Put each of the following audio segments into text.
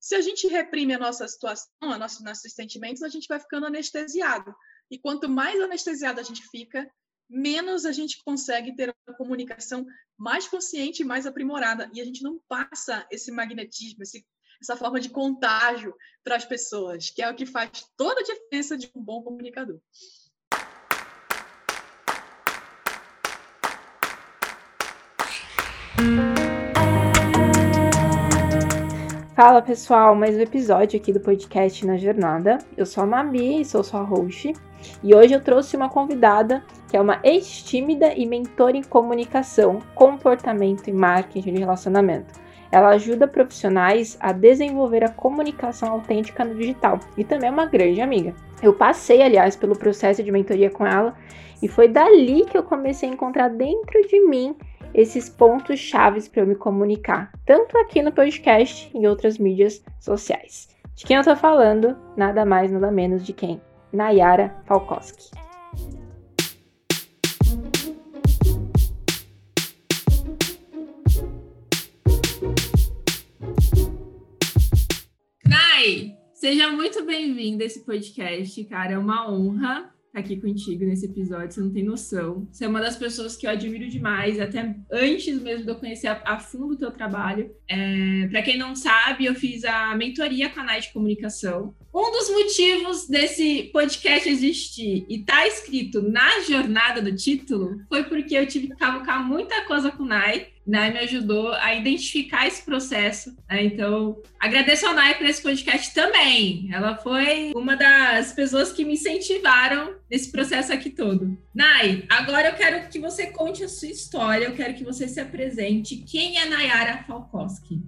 Se a gente reprime a nossa situação, a nossa, nossos sentimentos, a gente vai ficando anestesiado. E quanto mais anestesiado a gente fica, menos a gente consegue ter uma comunicação mais consciente e mais aprimorada. E a gente não passa esse magnetismo, esse, essa forma de contágio para as pessoas, que é o que faz toda a diferença de um bom comunicador. Fala pessoal, mais um episódio aqui do podcast Na Jornada. Eu sou a Mabi e sou sua host. E hoje eu trouxe uma convidada que é uma ex-tímida e mentora em comunicação, comportamento e marketing de relacionamento. Ela ajuda profissionais a desenvolver a comunicação autêntica no digital e também é uma grande amiga. Eu passei, aliás, pelo processo de mentoria com ela e foi dali que eu comecei a encontrar dentro de mim esses pontos chaves para eu me comunicar, tanto aqui no podcast e em outras mídias sociais. De quem eu tô falando? Nada mais, nada menos de quem? Nayara Falkowski. Nay, seja muito bem-vinda a esse podcast, cara. É uma honra aqui contigo nesse episódio, você não tem noção. Você é uma das pessoas que eu admiro demais, até antes mesmo de eu conhecer a, a fundo o teu trabalho. É, Para quem não sabe, eu fiz a mentoria com a Night de Comunicação. Um dos motivos desse podcast existir e tá escrito na jornada do título foi porque eu tive que cavucar muita coisa com o Nai Nai me ajudou a identificar esse processo. Né? Então, agradeço ao Nai por esse podcast também. Ela foi uma das pessoas que me incentivaram nesse processo aqui todo. Nai, agora eu quero que você conte a sua história, eu quero que você se apresente. Quem é Nayara Falkowski?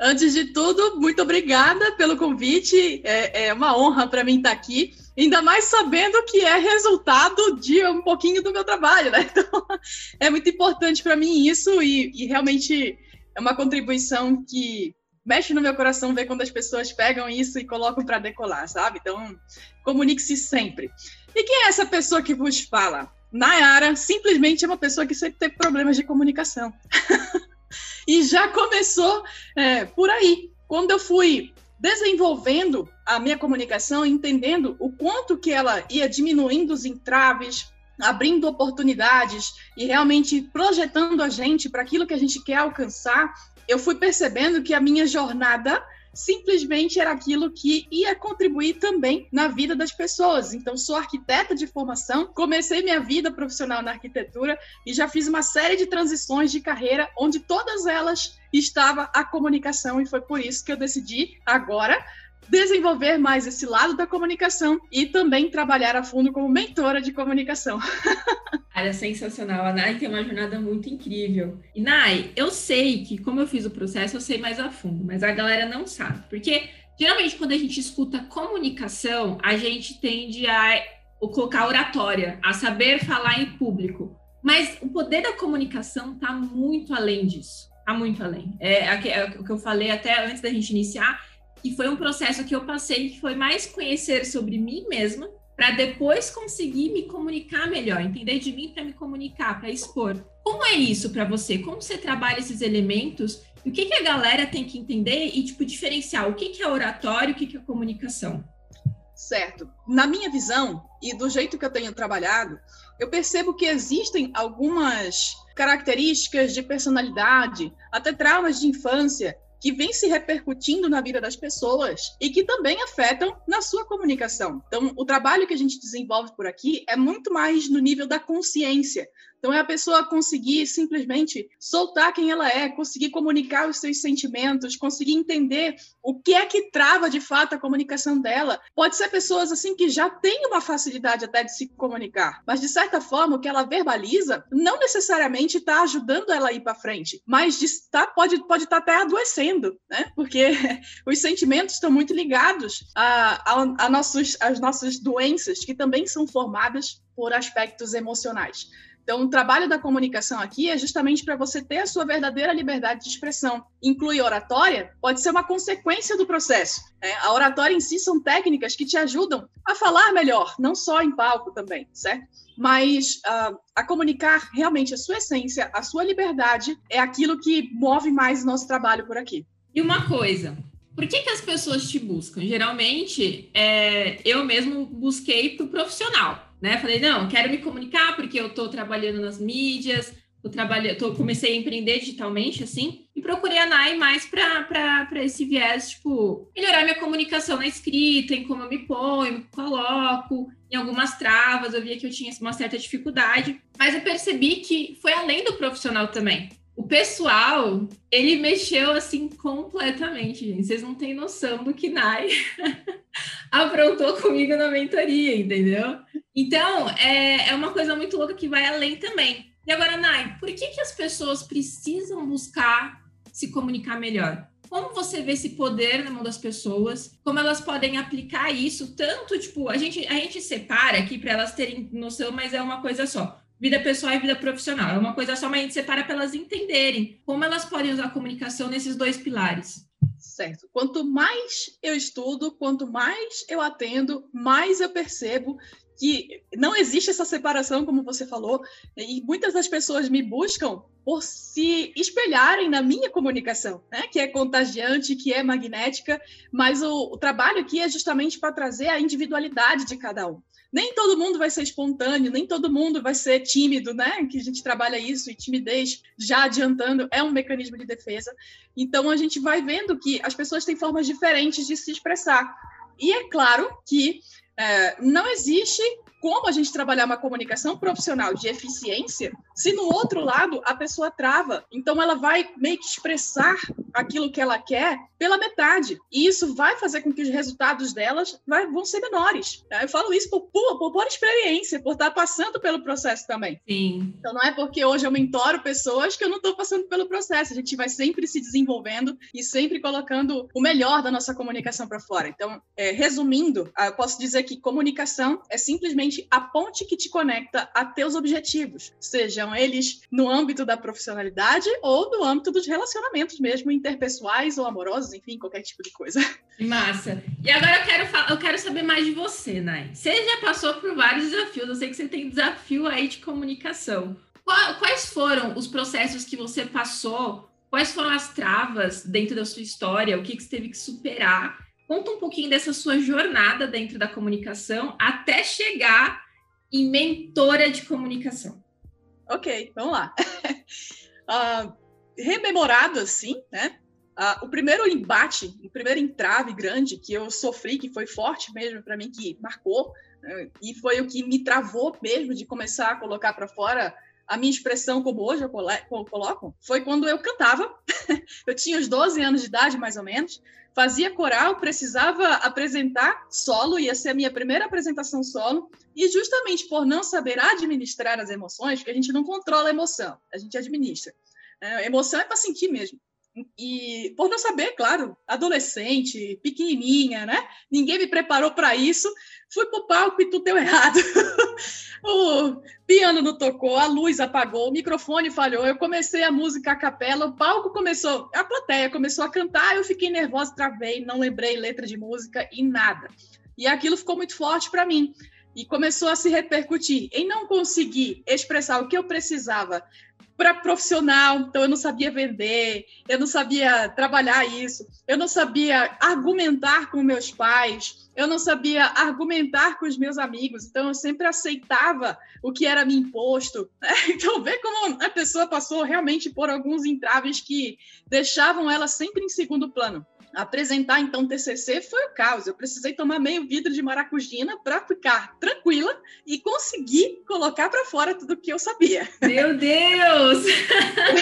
Antes de tudo, muito obrigada pelo convite. É, é uma honra para mim estar aqui. Ainda mais sabendo que é resultado de um pouquinho do meu trabalho, né? Então, é muito importante para mim isso e, e, realmente é uma contribuição que mexe no meu coração ver quando as pessoas pegam isso e colocam para decolar, sabe? Então, comunique-se sempre. E quem é essa pessoa que vos fala? Nayara simplesmente é uma pessoa que sempre teve problemas de comunicação. e já começou é, por aí. Quando eu fui desenvolvendo a minha comunicação, entendendo o quanto que ela ia diminuindo os entraves, abrindo oportunidades e realmente projetando a gente para aquilo que a gente quer alcançar, eu fui percebendo que a minha jornada simplesmente era aquilo que ia contribuir também na vida das pessoas. Então, sou arquiteta de formação, comecei minha vida profissional na arquitetura e já fiz uma série de transições de carreira, onde todas elas estava a comunicação, e foi por isso que eu decidi agora desenvolver mais esse lado da comunicação e também trabalhar a fundo como mentora de comunicação. Cara, sensacional. A Nai tem uma jornada muito incrível. E Nai, eu sei que, como eu fiz o processo, eu sei mais a fundo, mas a galera não sabe. Porque, geralmente, quando a gente escuta comunicação, a gente tende a colocar oratória, a saber falar em público. Mas o poder da comunicação está muito além disso. Está muito além. É, é, o que eu falei até antes da gente iniciar e foi um processo que eu passei que foi mais conhecer sobre mim mesma para depois conseguir me comunicar melhor, entender de mim para me comunicar, para expor. Como é isso para você? Como você trabalha esses elementos? E o que, que a galera tem que entender e tipo diferenciar o que, que é oratório, o que, que é comunicação? Certo. Na minha visão e do jeito que eu tenho trabalhado, eu percebo que existem algumas características de personalidade, até traumas de infância, que vem se repercutindo na vida das pessoas e que também afetam na sua comunicação. Então, o trabalho que a gente desenvolve por aqui é muito mais no nível da consciência, então, é a pessoa conseguir simplesmente soltar quem ela é, conseguir comunicar os seus sentimentos, conseguir entender o que é que trava de fato a comunicação dela. Pode ser pessoas assim que já têm uma facilidade até de se comunicar, mas de certa forma o que ela verbaliza não necessariamente está ajudando ela a ir para frente, mas está, pode pode estar tá até adoecendo, né? Porque os sentimentos estão muito ligados a, a, a nossos, as nossas doenças que também são formadas por aspectos emocionais. Então, o trabalho da comunicação aqui é justamente para você ter a sua verdadeira liberdade de expressão. Inclui oratória, pode ser uma consequência do processo. Né? A oratória em si são técnicas que te ajudam a falar melhor, não só em palco também, certo? Mas uh, a comunicar realmente a sua essência, a sua liberdade, é aquilo que move mais o nosso trabalho por aqui. E uma coisa, por que, que as pessoas te buscam? Geralmente, é, eu mesmo busquei para o profissional, né? Falei, não, quero me comunicar porque eu estou trabalhando nas mídias, eu trabalhei, tô, comecei a empreender digitalmente, assim, e procurei a NAI mais para esse viés, tipo, melhorar minha comunicação na escrita, em como eu me ponho, me coloco, em algumas travas, eu via que eu tinha uma certa dificuldade, mas eu percebi que foi além do profissional também. O pessoal, ele mexeu assim completamente, gente. Vocês não têm noção do que Nai aprontou comigo na mentoria, entendeu? Então, é, é uma coisa muito louca que vai além também. E agora, Nai, por que, que as pessoas precisam buscar se comunicar melhor? Como você vê esse poder na mão das pessoas? Como elas podem aplicar isso? Tanto, tipo, a gente, a gente separa aqui para elas terem noção, mas é uma coisa só. Vida pessoal e vida profissional. É uma coisa só, mas a gente separa para elas entenderem como elas podem usar a comunicação nesses dois pilares. Certo. Quanto mais eu estudo, quanto mais eu atendo, mais eu percebo que não existe essa separação, como você falou, e muitas das pessoas me buscam por se espelharem na minha comunicação, né? que é contagiante, que é magnética, mas o, o trabalho aqui é justamente para trazer a individualidade de cada um. Nem todo mundo vai ser espontâneo, nem todo mundo vai ser tímido, né? Que a gente trabalha isso, e timidez, já adiantando, é um mecanismo de defesa. Então, a gente vai vendo que as pessoas têm formas diferentes de se expressar. E é claro que é, não existe como a gente trabalhar uma comunicação profissional de eficiência se no outro lado a pessoa trava. Então ela vai meio que expressar aquilo que ela quer pela metade. E isso vai fazer com que os resultados delas vai, vão ser menores. Tá? Eu falo isso por, por, por, experiência, por estar passando pelo processo também. Sim. Então não é porque hoje eu mentoro pessoas que eu não estou passando pelo processo. A gente vai sempre se desenvolvendo e sempre colocando o melhor da nossa comunicação para fora. Então, é, resumindo, eu posso dizer que comunicação é simplesmente a ponte que te conecta a teus objetivos, sejam eles no âmbito da profissionalidade ou no âmbito dos relacionamentos mesmo, interpessoais ou amorosos, enfim, qualquer tipo de coisa. Massa. E agora eu quero, eu quero saber mais de você, Nai. Você já passou por vários desafios, eu sei que você tem desafio aí de comunicação. Quais foram os processos que você passou? Quais foram as travas dentro da sua história? O que, que você teve que superar Conta um pouquinho dessa sua jornada dentro da comunicação até chegar em mentora de comunicação. Ok, vamos lá. uh, rememorado assim, né? Uh, o primeiro embate, o primeiro entrave grande que eu sofri, que foi forte mesmo para mim, que marcou, uh, e foi o que me travou mesmo de começar a colocar para fora a minha expressão como hoje eu coloco, foi quando eu cantava. eu tinha uns 12 anos de idade, mais ou menos fazia coral, precisava apresentar solo, ia ser a minha primeira apresentação solo, e justamente por não saber administrar as emoções, porque a gente não controla a emoção, a gente administra. É, emoção é para sentir mesmo. E por não saber, claro, adolescente, pequenininha, né? Ninguém me preparou para isso. Fui pro palco e tudo deu errado. o piano não tocou, a luz apagou, o microfone falhou. Eu comecei a música a capela, o palco começou, a plateia começou a cantar, eu fiquei nervosa, travei, não lembrei letra de música e nada. E aquilo ficou muito forte para mim e começou a se repercutir em não conseguir expressar o que eu precisava para profissional, então eu não sabia vender, eu não sabia trabalhar isso, eu não sabia argumentar com meus pais, eu não sabia argumentar com os meus amigos, então eu sempre aceitava o que era me imposto. Então, vê como a pessoa passou realmente por alguns entraves que deixavam ela sempre em segundo plano apresentar então TCC foi o caos. Eu precisei tomar meio vidro de maracujina para ficar tranquila e conseguir colocar para fora tudo que eu sabia. Meu Deus!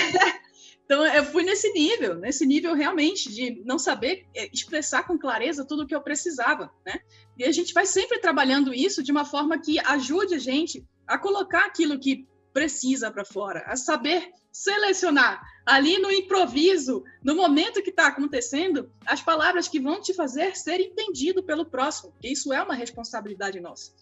então eu fui nesse nível, nesse nível realmente de não saber é, expressar com clareza tudo o que eu precisava, né? E a gente vai sempre trabalhando isso de uma forma que ajude a gente a colocar aquilo que precisa para fora, a saber selecionar ali no improviso, no momento que está acontecendo, as palavras que vão te fazer ser entendido pelo próximo, que isso é uma responsabilidade nossa.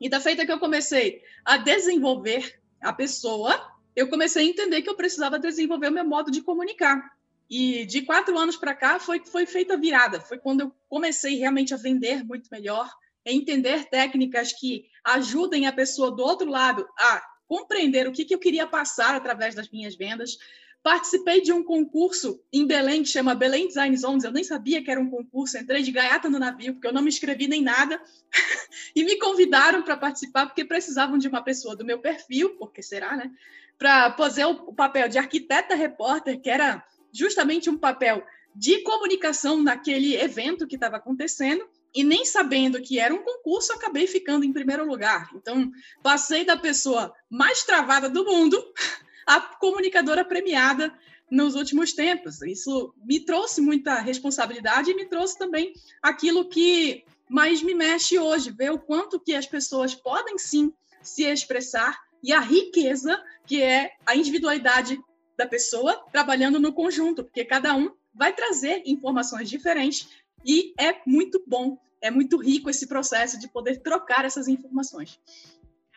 E da feita que eu comecei a desenvolver a pessoa, eu comecei a entender que eu precisava desenvolver o meu modo de comunicar. E de quatro anos para cá foi foi feita a virada. Foi quando eu comecei realmente a vender muito melhor, a entender técnicas que ajudem a pessoa do outro lado a compreender o que, que eu queria passar através das minhas vendas, Participei de um concurso em Belém que chama Belém Design Zones. Eu nem sabia que era um concurso. Entrei de gaiata no navio, porque eu não me inscrevi nem nada. e me convidaram para participar, porque precisavam de uma pessoa do meu perfil, porque será, né? Para fazer o papel de arquiteta repórter, que era justamente um papel de comunicação naquele evento que estava acontecendo e nem sabendo que era um concurso, acabei ficando em primeiro lugar. Então, passei da pessoa mais travada do mundo à comunicadora premiada nos últimos tempos. Isso me trouxe muita responsabilidade e me trouxe também aquilo que mais me mexe hoje, ver o quanto que as pessoas podem sim se expressar e a riqueza que é a individualidade da pessoa trabalhando no conjunto, porque cada um vai trazer informações diferentes e é muito bom, é muito rico esse processo de poder trocar essas informações.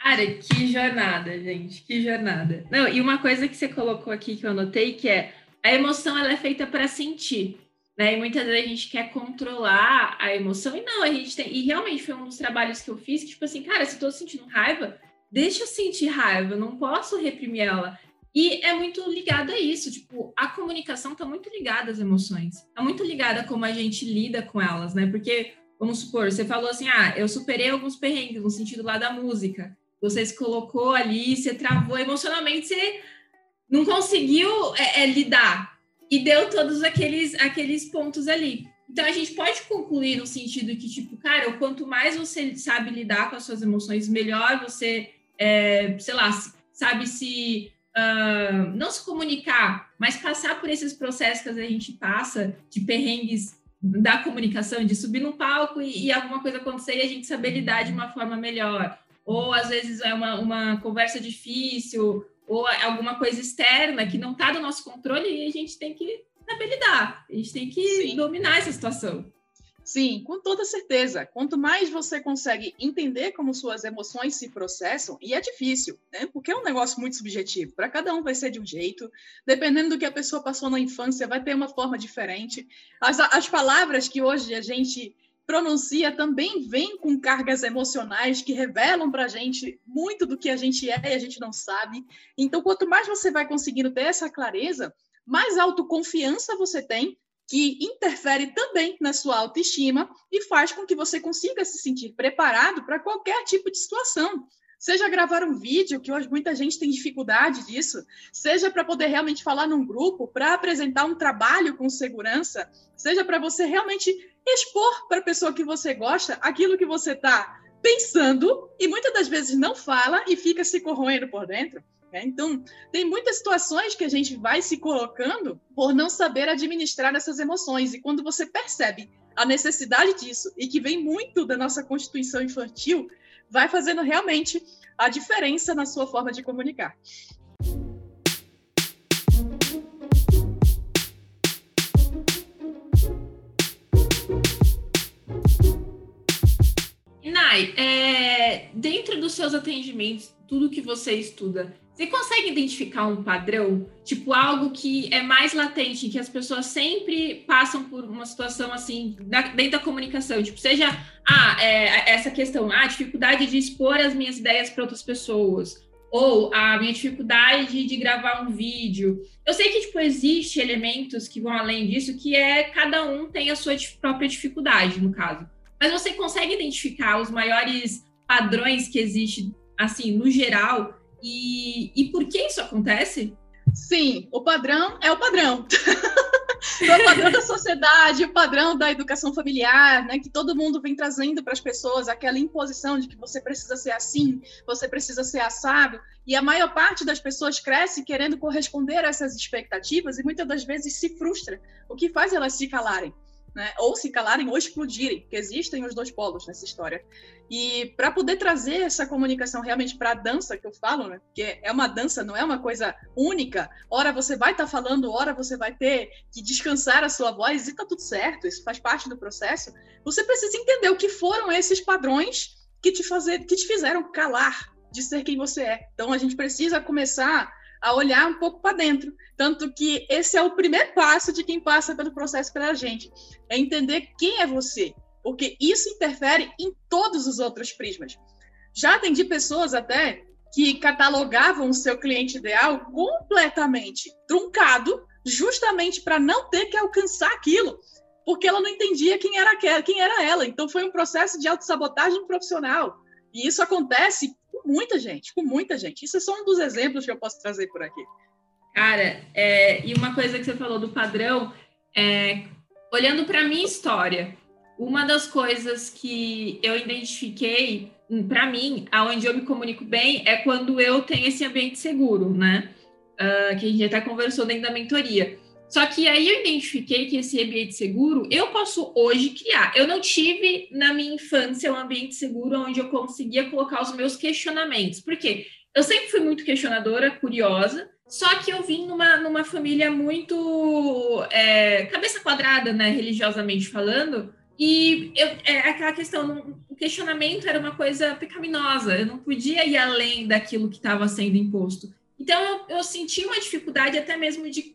Cara, que jornada, gente, que jornada. Não, e uma coisa que você colocou aqui que eu anotei que é a emoção ela é feita para sentir, né? E muitas vezes a gente quer controlar a emoção e não, a gente tem. E realmente foi um dos trabalhos que eu fiz que tipo assim, cara, se eu tô sentindo raiva, deixa eu sentir raiva, eu não posso reprimir ela. E é muito ligado a isso, tipo, a comunicação está muito ligada às emoções, está muito ligada a como a gente lida com elas, né? Porque, vamos supor, você falou assim, ah, eu superei alguns perrengues no sentido lá da música, você se colocou ali, você travou emocionalmente, você não conseguiu é, é, lidar e deu todos aqueles, aqueles pontos ali. Então a gente pode concluir no sentido que, tipo, cara, quanto mais você sabe lidar com as suas emoções, melhor você, é, sei lá, sabe se uh, não se comunicar, mas passar por esses processos que a gente passa de perrengues da comunicação, de subir no palco e, e, alguma coisa acontecer e a gente saber lidar de uma forma melhor. Ou às vezes é uma, uma conversa difícil, ou alguma coisa externa que não está do nosso controle e a gente tem que saber lidar, a gente tem que Sim. dominar essa situação. Sim, com toda certeza. Quanto mais você consegue entender como suas emoções se processam, e é difícil, né? Porque é um negócio muito subjetivo. Para cada um vai ser de um jeito. Dependendo do que a pessoa passou na infância, vai ter uma forma diferente. As, as palavras que hoje a gente pronuncia também vêm com cargas emocionais que revelam para a gente muito do que a gente é e a gente não sabe. Então, quanto mais você vai conseguindo ter essa clareza, mais autoconfiança você tem que interfere também na sua autoestima e faz com que você consiga se sentir preparado para qualquer tipo de situação. Seja gravar um vídeo, que hoje muita gente tem dificuldade disso, seja para poder realmente falar num grupo, para apresentar um trabalho com segurança, seja para você realmente expor para a pessoa que você gosta aquilo que você está pensando e muitas das vezes não fala e fica se corroendo por dentro. Né? Então, tem muitas situações que a gente vai se colocando por não saber administrar essas emoções. E quando você percebe a necessidade disso e que vem muito da nossa constituição infantil, vai fazendo realmente a diferença na sua forma de comunicar. Nai, é, dentro dos seus atendimentos, tudo que você estuda, você consegue identificar um padrão? Tipo, algo que é mais latente, que as pessoas sempre passam por uma situação assim, dentro da comunicação. Tipo, seja ah, é, essa questão, a ah, dificuldade de expor as minhas ideias para outras pessoas. Ou a minha dificuldade de gravar um vídeo. Eu sei que, tipo, existe elementos que vão além disso, que é cada um tem a sua própria dificuldade, no caso. Mas você consegue identificar os maiores padrões que existem, assim, no geral, e, e por que isso acontece? Sim, o padrão é o padrão. o padrão da sociedade, o padrão da educação familiar, né, que todo mundo vem trazendo para as pessoas aquela imposição de que você precisa ser assim, você precisa ser assado, e a maior parte das pessoas cresce querendo corresponder a essas expectativas e muitas das vezes se frustra, o que faz elas se calarem né? Ou se calarem ou explodirem, porque existem os dois polos nessa história. E para poder trazer essa comunicação realmente para a dança que eu falo, né? Que é uma dança, não é uma coisa única. Ora você vai estar tá falando, ora você vai ter que descansar a sua voz e está tudo certo. Isso faz parte do processo. Você precisa entender o que foram esses padrões que te fazer, que te fizeram calar de ser quem você é. Então a gente precisa começar a olhar um pouco para dentro. Tanto que esse é o primeiro passo de quem passa pelo processo pela gente, é entender quem é você, porque isso interfere em todos os outros prismas. Já atendi pessoas até que catalogavam o seu cliente ideal completamente truncado, justamente para não ter que alcançar aquilo, porque ela não entendia quem era quem era ela. Então foi um processo de autossabotagem profissional. E isso acontece muita gente, com muita gente. Isso é só um dos exemplos que eu posso trazer por aqui. Cara, é, e uma coisa que você falou do padrão, é, olhando para minha história, uma das coisas que eu identifiquei para mim, aonde eu me comunico bem é quando eu tenho esse ambiente seguro, né? Uh, que a gente até conversou dentro da mentoria. Só que aí eu identifiquei que esse ambiente seguro eu posso hoje criar. Eu não tive na minha infância um ambiente seguro onde eu conseguia colocar os meus questionamentos. Por quê? Eu sempre fui muito questionadora, curiosa, só que eu vim numa, numa família muito é, cabeça quadrada, né, religiosamente falando, e eu, é aquela questão, o questionamento era uma coisa pecaminosa, eu não podia ir além daquilo que estava sendo imposto. Então, eu, eu senti uma dificuldade até mesmo de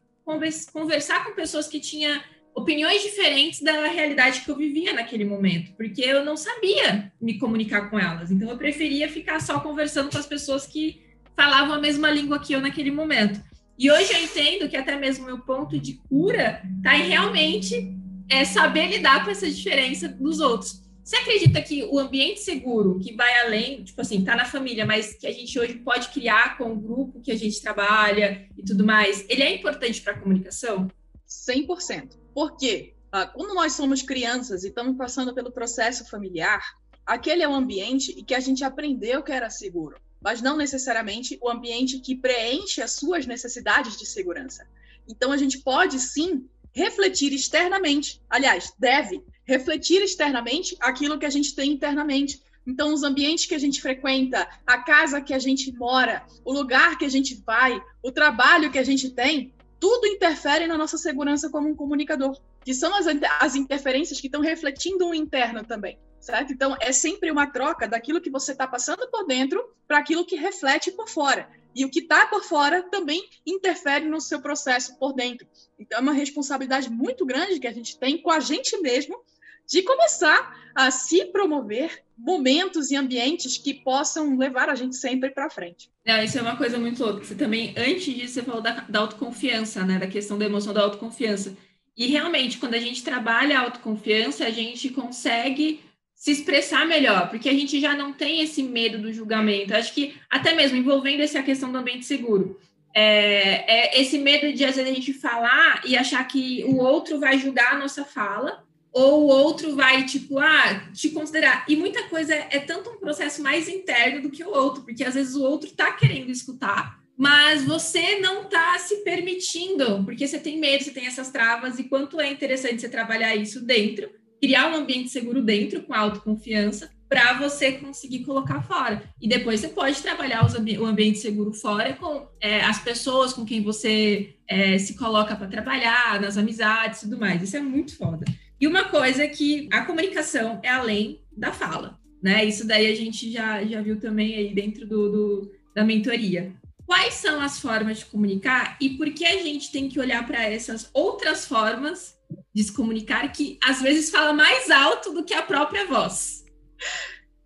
conversar com pessoas que tinham opiniões diferentes da realidade que eu vivia naquele momento, porque eu não sabia me comunicar com elas. Então, eu preferia ficar só conversando com as pessoas que falavam a mesma língua que eu naquele momento. E hoje eu entendo que até mesmo meu ponto de cura está em realmente é saber lidar com essa diferença dos outros. Você acredita que o ambiente seguro, que vai além, tipo assim, tá na família, mas que a gente hoje pode criar com o grupo que a gente trabalha e tudo mais, ele é importante para a comunicação? 100%. Por quê? Ah, quando nós somos crianças e estamos passando pelo processo familiar, aquele é o ambiente em que a gente aprendeu que era seguro, mas não necessariamente o ambiente que preenche as suas necessidades de segurança. Então, a gente pode sim refletir externamente, aliás, deve refletir externamente aquilo que a gente tem internamente. Então, os ambientes que a gente frequenta, a casa que a gente mora, o lugar que a gente vai, o trabalho que a gente tem, tudo interfere na nossa segurança como um comunicador, que são as, as interferências que estão refletindo o interno também, certo? Então, é sempre uma troca daquilo que você está passando por dentro para aquilo que reflete por fora. E o que está por fora também interfere no seu processo por dentro. Então, é uma responsabilidade muito grande que a gente tem com a gente mesmo de começar a se promover momentos e ambientes que possam levar a gente sempre para frente. É, isso é uma coisa muito louca. Você também, antes disso, você falou da, da autoconfiança, né? Da questão da emoção da autoconfiança. E realmente, quando a gente trabalha a autoconfiança, a gente consegue se expressar melhor, porque a gente já não tem esse medo do julgamento. Acho que até mesmo envolvendo essa questão do ambiente seguro. É, é esse medo de às vezes a gente falar e achar que o outro vai julgar a nossa fala, ou o outro vai, tipo, ah, te considerar. E muita coisa é, é tanto um processo mais interno do que o outro, porque às vezes o outro está querendo escutar, mas você não está se permitindo, porque você tem medo, você tem essas travas, e quanto é interessante você trabalhar isso dentro criar um ambiente seguro dentro com autoconfiança para você conseguir colocar fora. E depois você pode trabalhar ambi o ambiente seguro fora com é, as pessoas com quem você é, se coloca para trabalhar, nas amizades e tudo mais. Isso é muito foda. E uma coisa é que a comunicação é além da fala, né? Isso daí a gente já, já viu também aí dentro do, do da mentoria. Quais são as formas de comunicar e por que a gente tem que olhar para essas outras formas de se comunicar que às vezes fala mais alto do que a própria voz.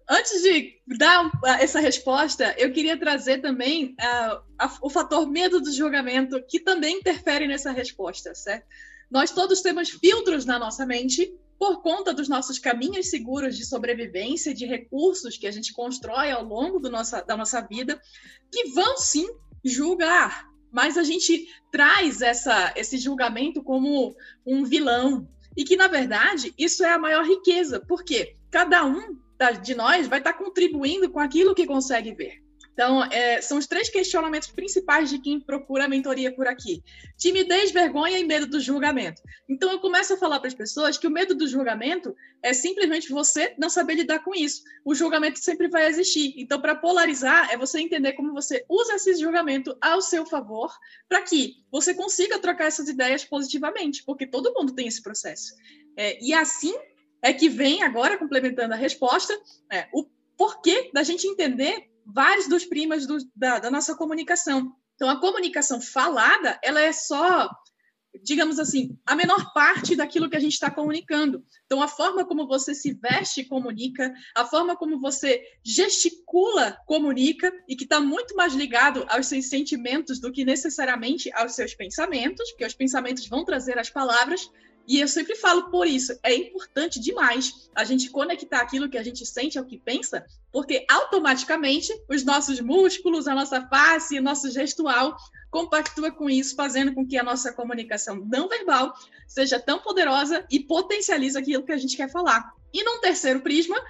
Antes de dar essa resposta, eu queria trazer também uh, a, o fator medo do julgamento, que também interfere nessa resposta, certo? Nós todos temos filtros na nossa mente por conta dos nossos caminhos seguros de sobrevivência, de recursos que a gente constrói ao longo nossa, da nossa vida, que vão sim julgar, mas a gente traz essa, esse julgamento como um vilão. E que, na verdade, isso é a maior riqueza, porque cada um de nós vai estar contribuindo com aquilo que consegue ver. Então, é, são os três questionamentos principais de quem procura a mentoria por aqui: timidez, vergonha e medo do julgamento. Então, eu começo a falar para as pessoas que o medo do julgamento é simplesmente você não saber lidar com isso. O julgamento sempre vai existir. Então, para polarizar, é você entender como você usa esse julgamento ao seu favor para que você consiga trocar essas ideias positivamente, porque todo mundo tem esse processo. É, e assim é que vem agora, complementando a resposta, é, o porquê da gente entender vários dos primas do, da, da nossa comunicação. Então, a comunicação falada, ela é só digamos assim, a menor parte daquilo que a gente está comunicando. Então, a forma como você se veste comunica, a forma como você gesticula comunica, e que está muito mais ligado aos seus sentimentos do que necessariamente aos seus pensamentos, porque os pensamentos vão trazer as palavras. E eu sempre falo por isso, é importante demais a gente conectar aquilo que a gente sente ao que pensa, porque automaticamente os nossos músculos, a nossa face, o nosso gestual compactua com isso, fazendo com que a nossa comunicação não verbal seja tão poderosa e potencialize aquilo que a gente quer falar. E num terceiro prisma,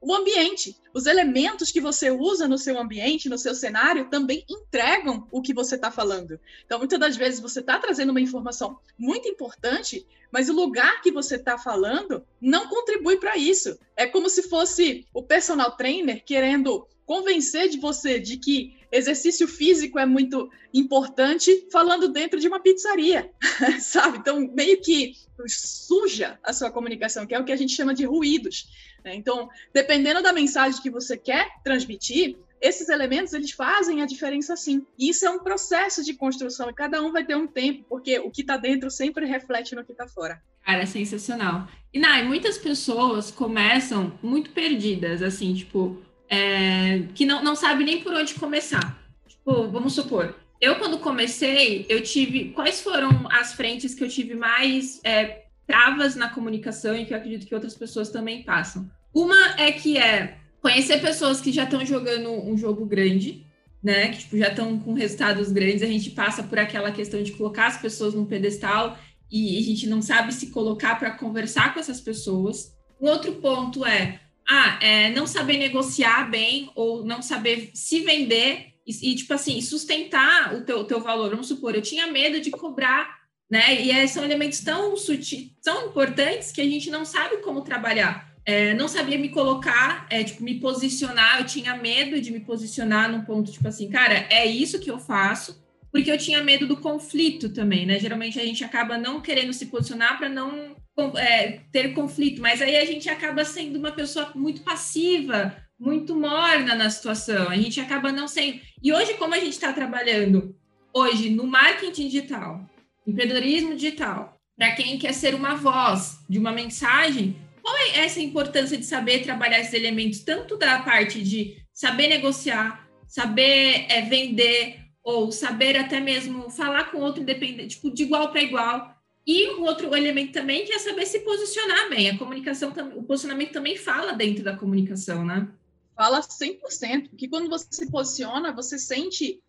o ambiente. Os elementos que você usa no seu ambiente, no seu cenário, também entregam o que você está falando. Então, muitas das vezes você está trazendo uma informação muito importante, mas o lugar que você está falando não contribui para isso. É como se fosse o personal trainer querendo convencer de você de que exercício físico é muito importante falando dentro de uma pizzaria, sabe? Então, meio que suja a sua comunicação, que é o que a gente chama de ruídos. Né? Então, dependendo da mensagem que você quer transmitir, esses elementos eles fazem a diferença sim. E isso é um processo de construção e cada um vai ter um tempo, porque o que está dentro sempre reflete no que está fora. Cara, é sensacional. E Nai, muitas pessoas começam muito perdidas, assim, tipo, é, que não, não sabe nem por onde começar. Tipo, vamos supor, eu quando comecei, eu tive. Quais foram as frentes que eu tive mais é, travas na comunicação e que eu acredito que outras pessoas também passam? Uma é que é conhecer pessoas que já estão jogando um jogo grande, né? Que tipo, já estão com resultados grandes, a gente passa por aquela questão de colocar as pessoas num pedestal e a gente não sabe se colocar para conversar com essas pessoas. Um outro ponto é ah, é, não saber negociar bem ou não saber se vender e, e tipo assim, sustentar o teu, teu valor. Vamos supor, eu tinha medo de cobrar, né? E é, são elementos tão sutis, tão importantes que a gente não sabe como trabalhar. É, não sabia me colocar, é, tipo, me posicionar, eu tinha medo de me posicionar num ponto, tipo assim, cara, é isso que eu faço, porque eu tinha medo do conflito também, né? Geralmente a gente acaba não querendo se posicionar para não é, ter conflito, mas aí a gente acaba sendo uma pessoa muito passiva, muito morna na situação. A gente acaba não sendo. E hoje, como a gente está trabalhando hoje no marketing digital, empreendedorismo digital, para quem quer ser uma voz de uma mensagem, qual é essa importância de saber trabalhar esses elementos, tanto da parte de saber negociar, saber é, vender, ou saber até mesmo falar com outro independente, tipo, de igual para igual, e um outro elemento também que é saber se posicionar bem. A comunicação, o posicionamento também fala dentro da comunicação, né? Fala 100%, porque quando você se posiciona, você sente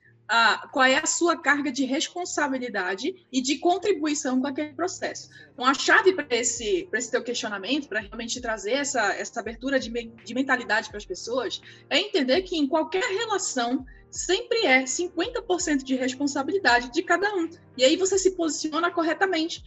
qual é a sua carga de responsabilidade e de contribuição com aquele processo. Então, a chave para esse, esse teu questionamento, para realmente trazer essa, essa abertura de, de mentalidade para as pessoas, é entender que em qualquer relação sempre é 50% de responsabilidade de cada um. E aí você se posiciona corretamente.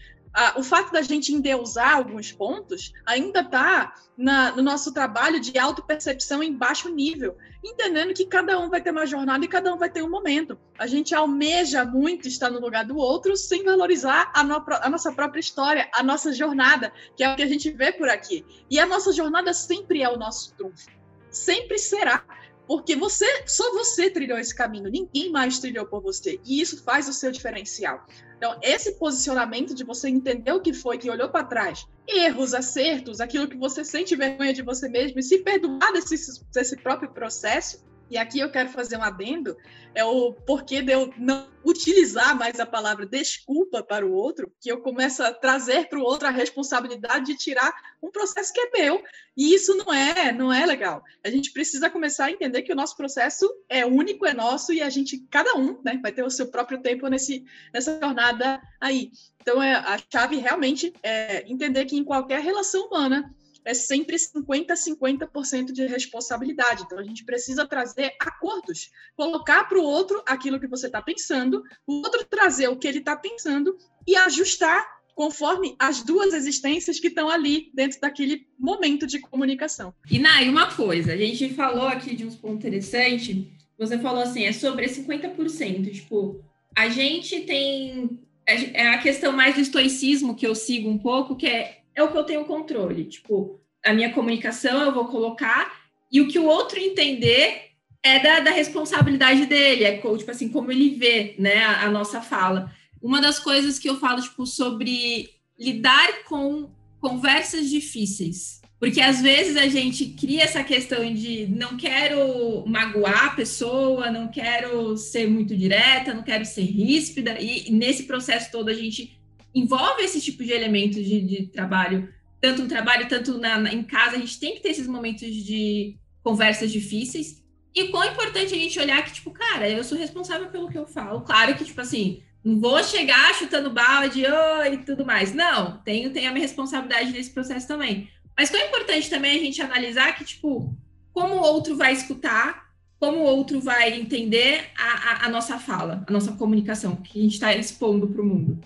O fato da gente endeusar alguns pontos ainda está no nosso trabalho de autopercepção em baixo nível, entendendo que cada um vai ter uma jornada e cada um vai ter um momento. A gente almeja muito estar no lugar do outro sem valorizar a, no, a nossa própria história, a nossa jornada, que é o que a gente vê por aqui. E a nossa jornada sempre é o nosso trunfo. Sempre será porque você, só você trilhou esse caminho, ninguém mais trilhou por você, e isso faz o seu diferencial. Então, esse posicionamento de você entender o que foi que olhou para trás, erros, acertos, aquilo que você sente vergonha de você mesmo e se perdoar desse, desse próprio processo, e aqui eu quero fazer um adendo, é o porquê de eu não utilizar mais a palavra desculpa para o outro, que eu começo a trazer para o outro a responsabilidade de tirar um processo que é meu. E isso não é, não é legal. A gente precisa começar a entender que o nosso processo é único, é nosso e a gente, cada um, né, vai ter o seu próprio tempo nesse, nessa jornada aí. Então, é, a chave realmente é entender que em qualquer relação humana é sempre 50% 50% de responsabilidade. Então, a gente precisa trazer acordos, colocar para o outro aquilo que você está pensando, o outro trazer o que ele está pensando e ajustar conforme as duas existências que estão ali dentro daquele momento de comunicação. E, Nai, uma coisa, a gente falou aqui de uns pontos interessantes, você falou assim, é sobre 50%, tipo, a gente tem é a questão mais do estoicismo que eu sigo um pouco, que é é o que eu tenho controle. Tipo, a minha comunicação eu vou colocar e o que o outro entender é da, da responsabilidade dele, é tipo assim, como ele vê né, a, a, nossa fala. uma das coisas que eu falo, tipo, sobre lidar com conversas difíceis. Porque às vezes a gente cria essa questão de não quero magoar a pessoa, não quero ser muito direta, não quero ser ríspida, e nesse processo todo a gente envolve esse tipo de elementos de, de trabalho, tanto no trabalho, tanto na, na, em casa, a gente tem que ter esses momentos de conversas difíceis. E quão importante a gente olhar que, tipo, cara, eu sou responsável pelo que eu falo. Claro que, tipo assim, não vou chegar chutando balde oh, e tudo mais. Não, tenho, tenho a minha responsabilidade nesse processo também. Mas quão importante também a gente analisar que, tipo, como o outro vai escutar, como o outro vai entender a, a, a nossa fala, a nossa comunicação, que a gente está expondo para o mundo.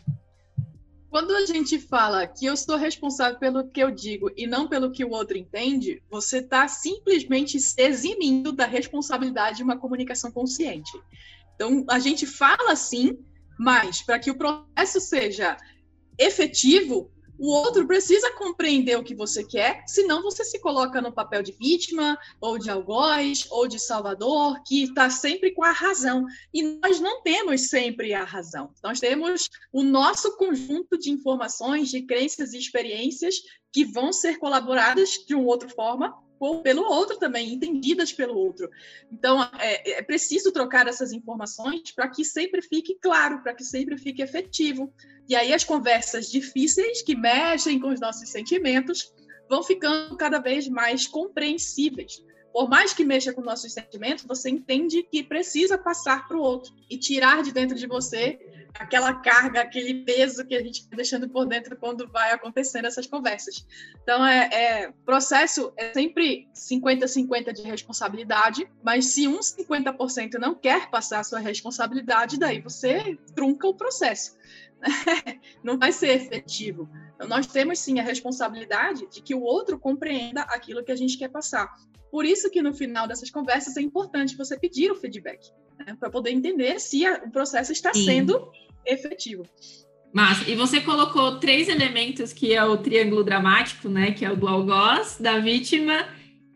Quando a gente fala que eu sou responsável pelo que eu digo e não pelo que o outro entende, você está simplesmente se eximindo da responsabilidade de uma comunicação consciente. Então, a gente fala assim, mas para que o processo seja efetivo, o outro precisa compreender o que você quer, senão você se coloca no papel de vítima, ou de algoz, ou de salvador, que está sempre com a razão. E nós não temos sempre a razão. Nós temos o nosso conjunto de informações, de crenças e experiências que vão ser colaboradas de uma outra forma pelo outro também, entendidas pelo outro. Então, é, é preciso trocar essas informações para que sempre fique claro, para que sempre fique efetivo. E aí as conversas difíceis, que mexem com os nossos sentimentos, vão ficando cada vez mais compreensíveis. Por mais que mexa com nossos sentimentos, você entende que precisa passar para o outro e tirar de dentro de você aquela carga, aquele peso que a gente está deixando por dentro quando vai acontecendo essas conversas. Então, é, é processo é sempre 50-50 de responsabilidade, mas se um 50% não quer passar a sua responsabilidade, daí você trunca o processo. não vai ser efetivo. Então, nós temos sim a responsabilidade de que o outro compreenda aquilo que a gente quer passar. Por isso que no final dessas conversas é importante você pedir o feedback, né, para poder entender se a, o processo está sim. sendo efetivo. Mas, e você colocou três elementos que é o triângulo dramático, né? Que é o do algoz, da vítima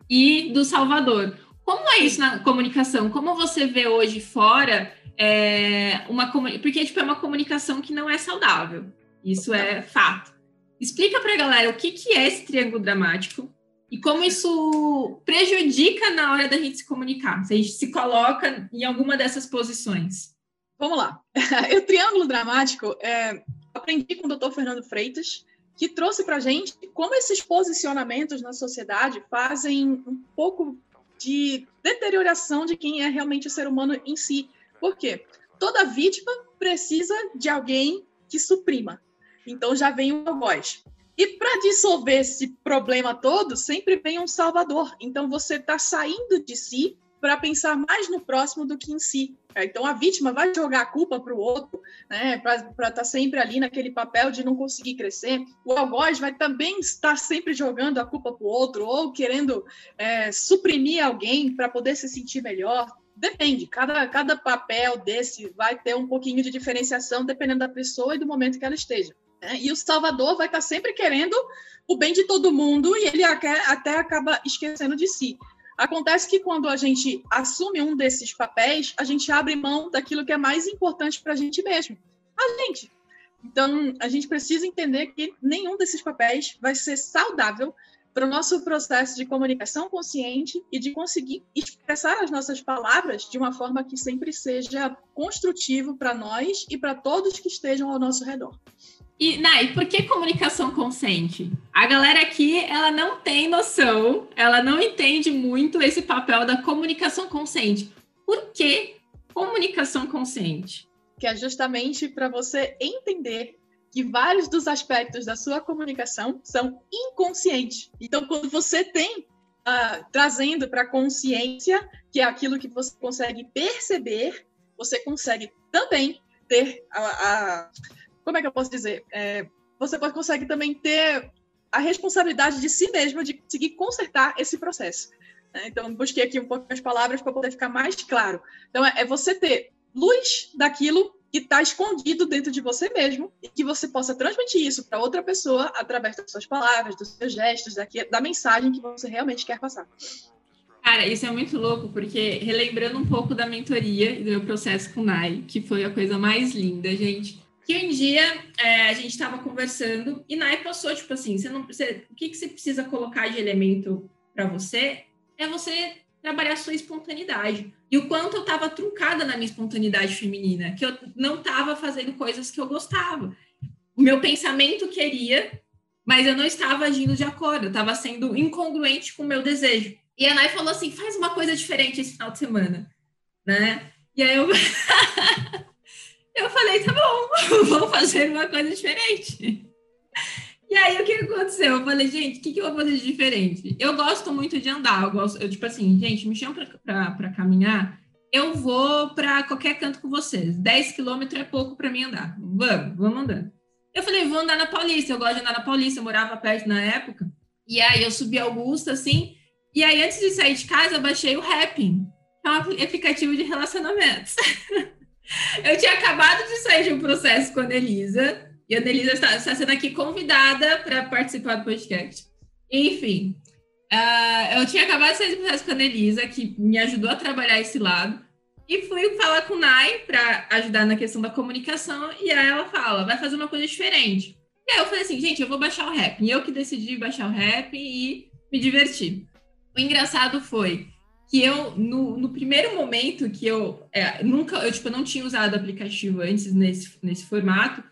e do salvador. Como é isso na comunicação? Como você vê hoje fora é, uma porque tipo, é uma comunicação que não é saudável. Isso é fato. Explica para a galera o que, que é esse triângulo dramático e como isso prejudica na hora da gente se comunicar, se a gente se coloca em alguma dessas posições. Vamos lá. o triângulo dramático, é, aprendi com o Dr. Fernando Freitas, que trouxe para a gente como esses posicionamentos na sociedade fazem um pouco de deterioração de quem é realmente o ser humano em si. Por quê? Toda vítima precisa de alguém que suprima. Então já vem uma voz. E para dissolver esse problema todo, sempre vem um salvador. Então você está saindo de si para pensar mais no próximo do que em si. É, então a vítima vai jogar a culpa para o outro, né, para estar tá sempre ali naquele papel de não conseguir crescer. O algoz vai também estar sempre jogando a culpa para o outro ou querendo é, suprimir alguém para poder se sentir melhor. Depende, cada, cada papel desse vai ter um pouquinho de diferenciação dependendo da pessoa e do momento que ela esteja. Né? E o Salvador vai estar sempre querendo o bem de todo mundo e ele até acaba esquecendo de si. Acontece que quando a gente assume um desses papéis, a gente abre mão daquilo que é mais importante para a gente mesmo, a gente. Então, a gente precisa entender que nenhum desses papéis vai ser saudável para o nosso processo de comunicação consciente e de conseguir expressar as nossas palavras de uma forma que sempre seja construtivo para nós e para todos que estejam ao nosso redor. E, Nai, por que comunicação consciente? A galera aqui, ela não tem noção, ela não entende muito esse papel da comunicação consciente. Por que comunicação consciente? Que é justamente para você entender que vários dos aspectos da sua comunicação são inconscientes. Então, quando você tem uh, trazendo para a consciência, que é aquilo que você consegue perceber, você consegue também ter a, a como é que eu posso dizer? É, você consegue também ter a responsabilidade de si mesmo de conseguir consertar esse processo. Né? Então, busquei aqui um pouco as palavras para poder ficar mais claro. Então, é, é você ter luz daquilo que está escondido dentro de você mesmo e que você possa transmitir isso para outra pessoa através das suas palavras, dos seus gestos, daqui, da mensagem que você realmente quer passar. Cara, isso é muito louco, porque relembrando um pouco da mentoria e do meu processo com Nai, que foi a coisa mais linda, gente que um dia é, a gente estava conversando e Nai passou, tipo assim, você não você, o que, que você precisa colocar de elemento para você é você trabalhar sua espontaneidade. E o quanto eu estava truncada na minha espontaneidade feminina, que eu não estava fazendo coisas que eu gostava. O meu pensamento queria, mas eu não estava agindo de acordo, eu estava sendo incongruente com o meu desejo. E a Nai falou assim: faz uma coisa diferente esse final de semana, né? E aí eu. eu falei: tá bom, vou fazer uma coisa diferente. E aí, o que aconteceu? Eu falei, gente, o que, que eu vou fazer de diferente? Eu gosto muito de andar, eu gosto, eu, tipo assim, gente, me chama para caminhar, eu vou para qualquer canto com vocês. 10 quilômetros é pouco para mim andar. Vamos, vamos andando. Eu falei, vou andar na Paulista, eu gosto de andar na Paulista, eu morava perto na época. E aí eu subi Augusta, assim, e aí antes de sair de casa, eu baixei o Rapping, que é um aplicativo de relacionamentos. eu tinha acabado de sair de um processo com a Elisa, e a Anelisa está, está sendo aqui convidada para participar do podcast. Enfim, uh, eu tinha acabado de sair do processo com a Anelisa, que me ajudou a trabalhar esse lado. E fui falar com o Nai para ajudar na questão da comunicação. E aí ela fala, vai fazer uma coisa diferente. E aí eu falei assim, gente, eu vou baixar o rap. E eu que decidi baixar o rap e me divertir. O engraçado foi que eu, no, no primeiro momento que eu é, nunca, eu tipo, não tinha usado aplicativo antes nesse, nesse formato,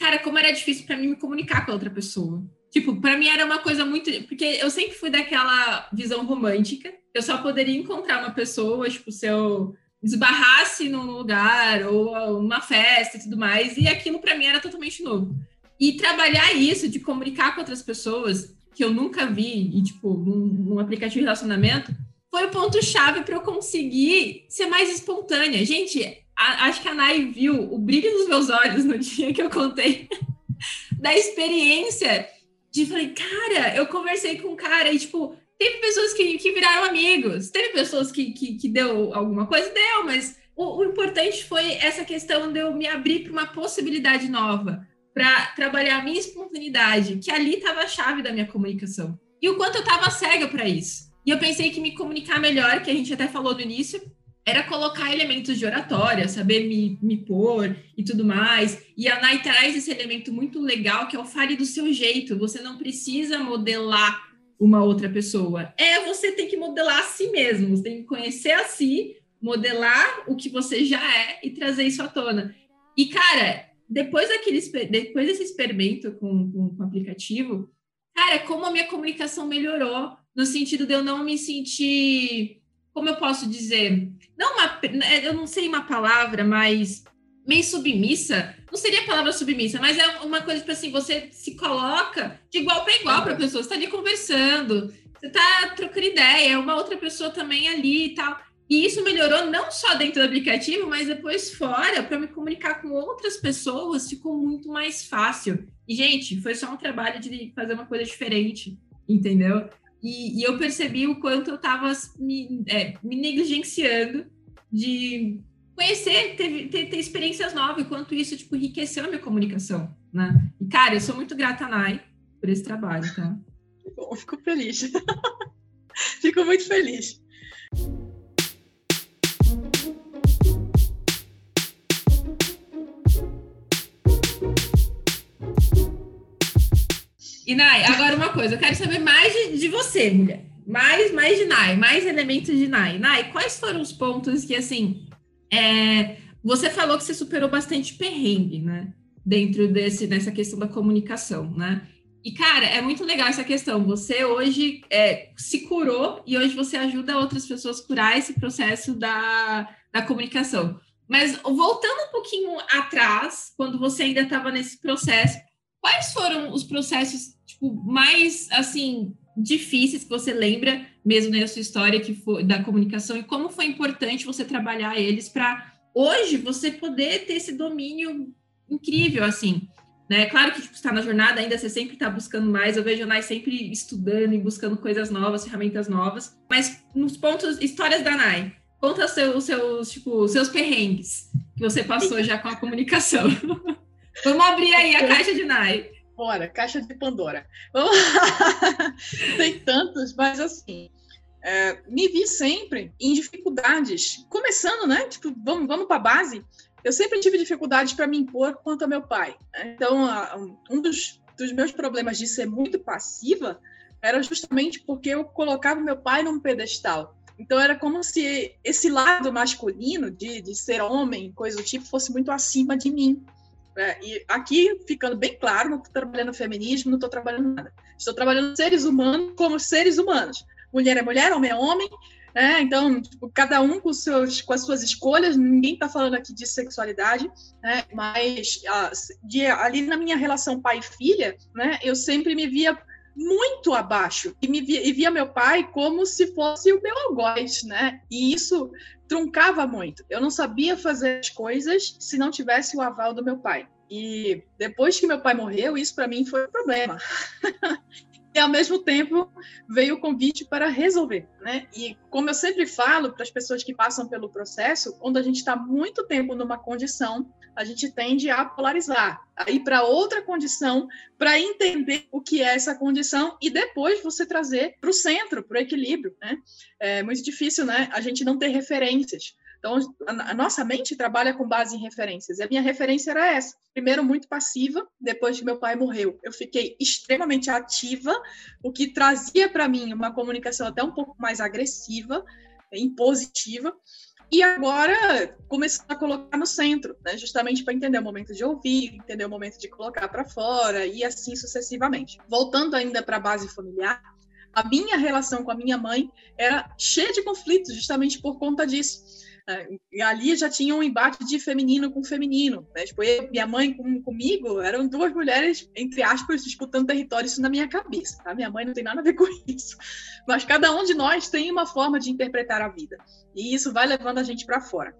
cara, como era difícil para mim me comunicar com a outra pessoa. Tipo, para mim era uma coisa muito. Porque eu sempre fui daquela visão romântica. Eu só poderia encontrar uma pessoa, tipo, se eu esbarrasse num lugar ou uma festa e tudo mais. E aquilo para mim era totalmente novo. E trabalhar isso, de comunicar com outras pessoas, que eu nunca vi, e, tipo, num, num aplicativo de relacionamento, foi o ponto-chave para eu conseguir ser mais espontânea. Gente, a, acho que a Nai viu o brilho nos meus olhos no dia que eu contei da experiência de falei, cara, eu conversei com um cara e, tipo, teve pessoas que, que viraram amigos, teve pessoas que, que, que deu alguma coisa, deu, mas o, o importante foi essa questão de eu me abrir para uma possibilidade nova, para trabalhar a minha espontaneidade, que ali estava a chave da minha comunicação. E o quanto eu estava cega para isso. E eu pensei que me comunicar melhor, que a gente até falou no início, era colocar elementos de oratória, saber me, me pôr e tudo mais. E a Nai traz esse elemento muito legal, que é o fale do seu jeito. Você não precisa modelar uma outra pessoa. É, você tem que modelar a si mesmo. Você tem que conhecer a si, modelar o que você já é e trazer isso à tona. E, cara, depois, daquele, depois desse experimento com, com, com o aplicativo, cara, como a minha comunicação melhorou, no sentido de eu não me sentir como eu posso dizer, não uma, né, eu não sei uma palavra, mas meio submissa, não seria a palavra submissa, mas é uma coisa tipo assim, você se coloca de igual para igual para a pessoa, você está ali conversando, você está trocando ideia, uma outra pessoa também ali e tal. E isso melhorou não só dentro do aplicativo, mas depois fora, para me comunicar com outras pessoas, ficou muito mais fácil. E, gente, foi só um trabalho de fazer uma coisa diferente, entendeu? E, e eu percebi o quanto eu estava me, é, me negligenciando de conhecer, ter, ter, ter, experiências novas, quanto isso tipo, enriqueceu a minha comunicação. Né? E, cara, eu sou muito grata a Nai por esse trabalho, tá? Bom, fico feliz. fico muito feliz. E Nai, agora uma coisa, eu quero saber mais de, de você, mulher. Mais, mais de Nai, mais elementos de Nai. Nai, quais foram os pontos que, assim, é, você falou que você superou bastante perrengue, né? Dentro desse, dessa questão da comunicação, né? E, cara, é muito legal essa questão. Você hoje é, se curou e hoje você ajuda outras pessoas a curar esse processo da, da comunicação. Mas voltando um pouquinho atrás, quando você ainda estava nesse processo, quais foram os processos tipo, mais, assim, difíceis que você lembra mesmo na sua história que foi da comunicação e como foi importante você trabalhar eles para hoje você poder ter esse domínio incrível, assim, né? Claro que tipo, está na jornada ainda, você sempre está buscando mais. Eu vejo a Nai sempre estudando e buscando coisas novas, ferramentas novas. Mas nos pontos, histórias da Nai, conta seus, seus, tipo, seus perrengues que você passou já com a comunicação. Vamos abrir aí a caixa de Nai. Bora, caixa de Pandora. Vamos lá. Tem tantos, mas assim, é, me vi sempre em dificuldades. Começando, né? Tipo, vamos, vamos para a base. eu sempre tive dificuldades para me impor quanto a meu pai. Né? Então, um dos, dos meus problemas de ser muito passiva era justamente porque eu colocava meu pai num pedestal. Então era como se esse lado masculino de, de ser homem, coisa do tipo, fosse muito acima de mim. É, e aqui, ficando bem claro, não estou trabalhando feminismo, não estou trabalhando nada. Estou trabalhando seres humanos como seres humanos. Mulher é mulher, homem é homem. É, então, tipo, cada um com, seus, com as suas escolhas, ninguém está falando aqui de sexualidade, né? mas de, ali na minha relação pai filha, né, eu sempre me via muito abaixo e, me via, e via meu pai como se fosse o meu algoz, né? E isso truncava muito. Eu não sabia fazer as coisas se não tivesse o aval do meu pai. E depois que meu pai morreu, isso para mim foi um problema. e ao mesmo tempo veio o convite para resolver, né? E como eu sempre falo para as pessoas que passam pelo processo, quando a gente está muito tempo numa condição, a gente tende a polarizar, a ir para outra condição para entender o que é essa condição e depois você trazer para o centro, para o equilíbrio, né? É muito difícil, né? A gente não ter referências. Então, a, nossa mente trabalha com base em referências. E a minha referência era essa. Primeiro, muito passiva, depois que meu pai morreu. Eu fiquei extremamente ativa, o que trazia para mim uma comunicação até um pouco mais agressiva, impositiva. E agora começar a colocar no centro, né? justamente para entender o momento de ouvir, entender o momento de colocar para fora e assim sucessivamente. Voltando ainda para a base familiar, a minha relação com a minha mãe era cheia de conflitos, justamente por conta disso. É, e ali já tinha um embate de feminino com feminino. Né? Tipo, eu, minha mãe com, comigo eram duas mulheres, entre aspas, disputando território, isso na minha cabeça. Tá? Minha mãe não tem nada a ver com isso. Mas cada um de nós tem uma forma de interpretar a vida. E isso vai levando a gente para fora.